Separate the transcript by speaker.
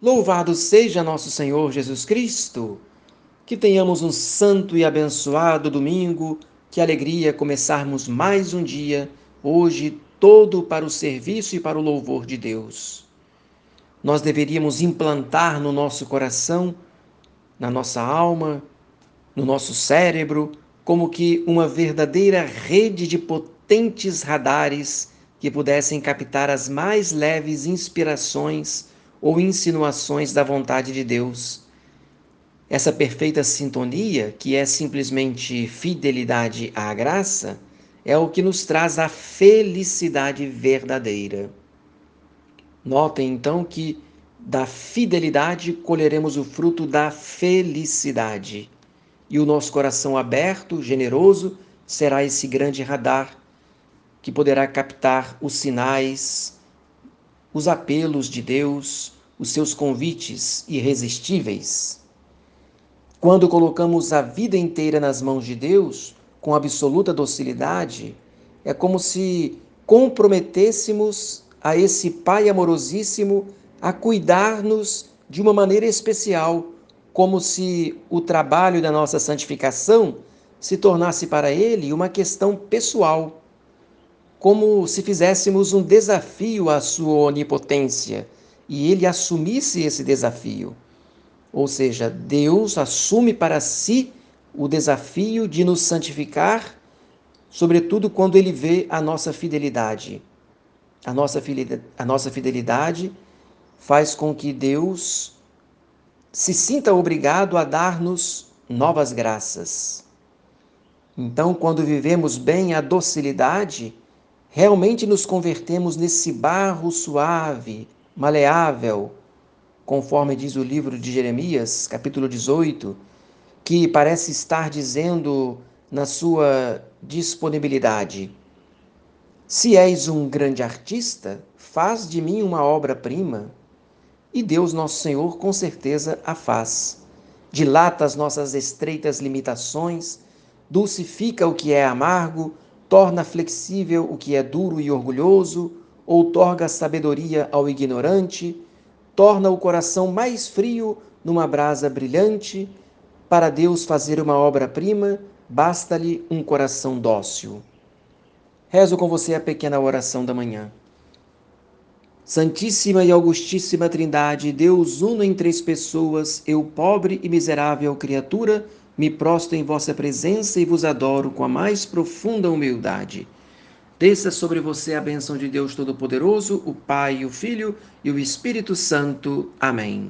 Speaker 1: Louvado seja nosso Senhor Jesus Cristo! Que tenhamos um santo e abençoado domingo, que alegria começarmos mais um dia, hoje todo para o serviço e para o louvor de Deus. Nós deveríamos implantar no nosso coração, na nossa alma, no nosso cérebro, como que uma verdadeira rede de potentes radares que pudessem captar as mais leves inspirações ou insinuações da vontade de Deus. Essa perfeita sintonia, que é simplesmente fidelidade à graça, é o que nos traz a felicidade verdadeira. Notem então que da fidelidade colheremos o fruto da felicidade. E o nosso coração aberto, generoso, será esse grande radar que poderá captar os sinais, os apelos de Deus, os seus convites irresistíveis. Quando colocamos a vida inteira nas mãos de Deus, com absoluta docilidade, é como se comprometêssemos a esse Pai amorosíssimo a cuidar-nos de uma maneira especial, como se o trabalho da nossa santificação se tornasse para Ele uma questão pessoal como se fizéssemos um desafio à sua onipotência e ele assumisse esse desafio. Ou seja, Deus assume para si o desafio de nos santificar, sobretudo quando ele vê a nossa fidelidade. A nossa, a nossa fidelidade faz com que Deus se sinta obrigado a dar-nos novas graças. Então, quando vivemos bem a docilidade, realmente nos convertemos nesse barro suave, maleável, conforme diz o livro de Jeremias, capítulo 18, que parece estar dizendo na sua disponibilidade: Se és um grande artista, faz de mim uma obra-prima. E Deus, nosso Senhor, com certeza a faz. Dilata as nossas estreitas limitações, dulcifica o que é amargo, torna flexível o que é duro e orgulhoso, outorga sabedoria ao ignorante, torna o coração mais frio numa brasa brilhante. Para Deus fazer uma obra-prima, basta-lhe um coração dócil. Rezo com você a pequena oração da manhã. Santíssima e Augustíssima Trindade, Deus uno em três pessoas, eu, pobre e miserável criatura, me prostro em vossa presença e vos adoro com a mais profunda humildade. Desça sobre você a bênção de Deus Todo-Poderoso, o Pai, o Filho e o Espírito Santo. Amém.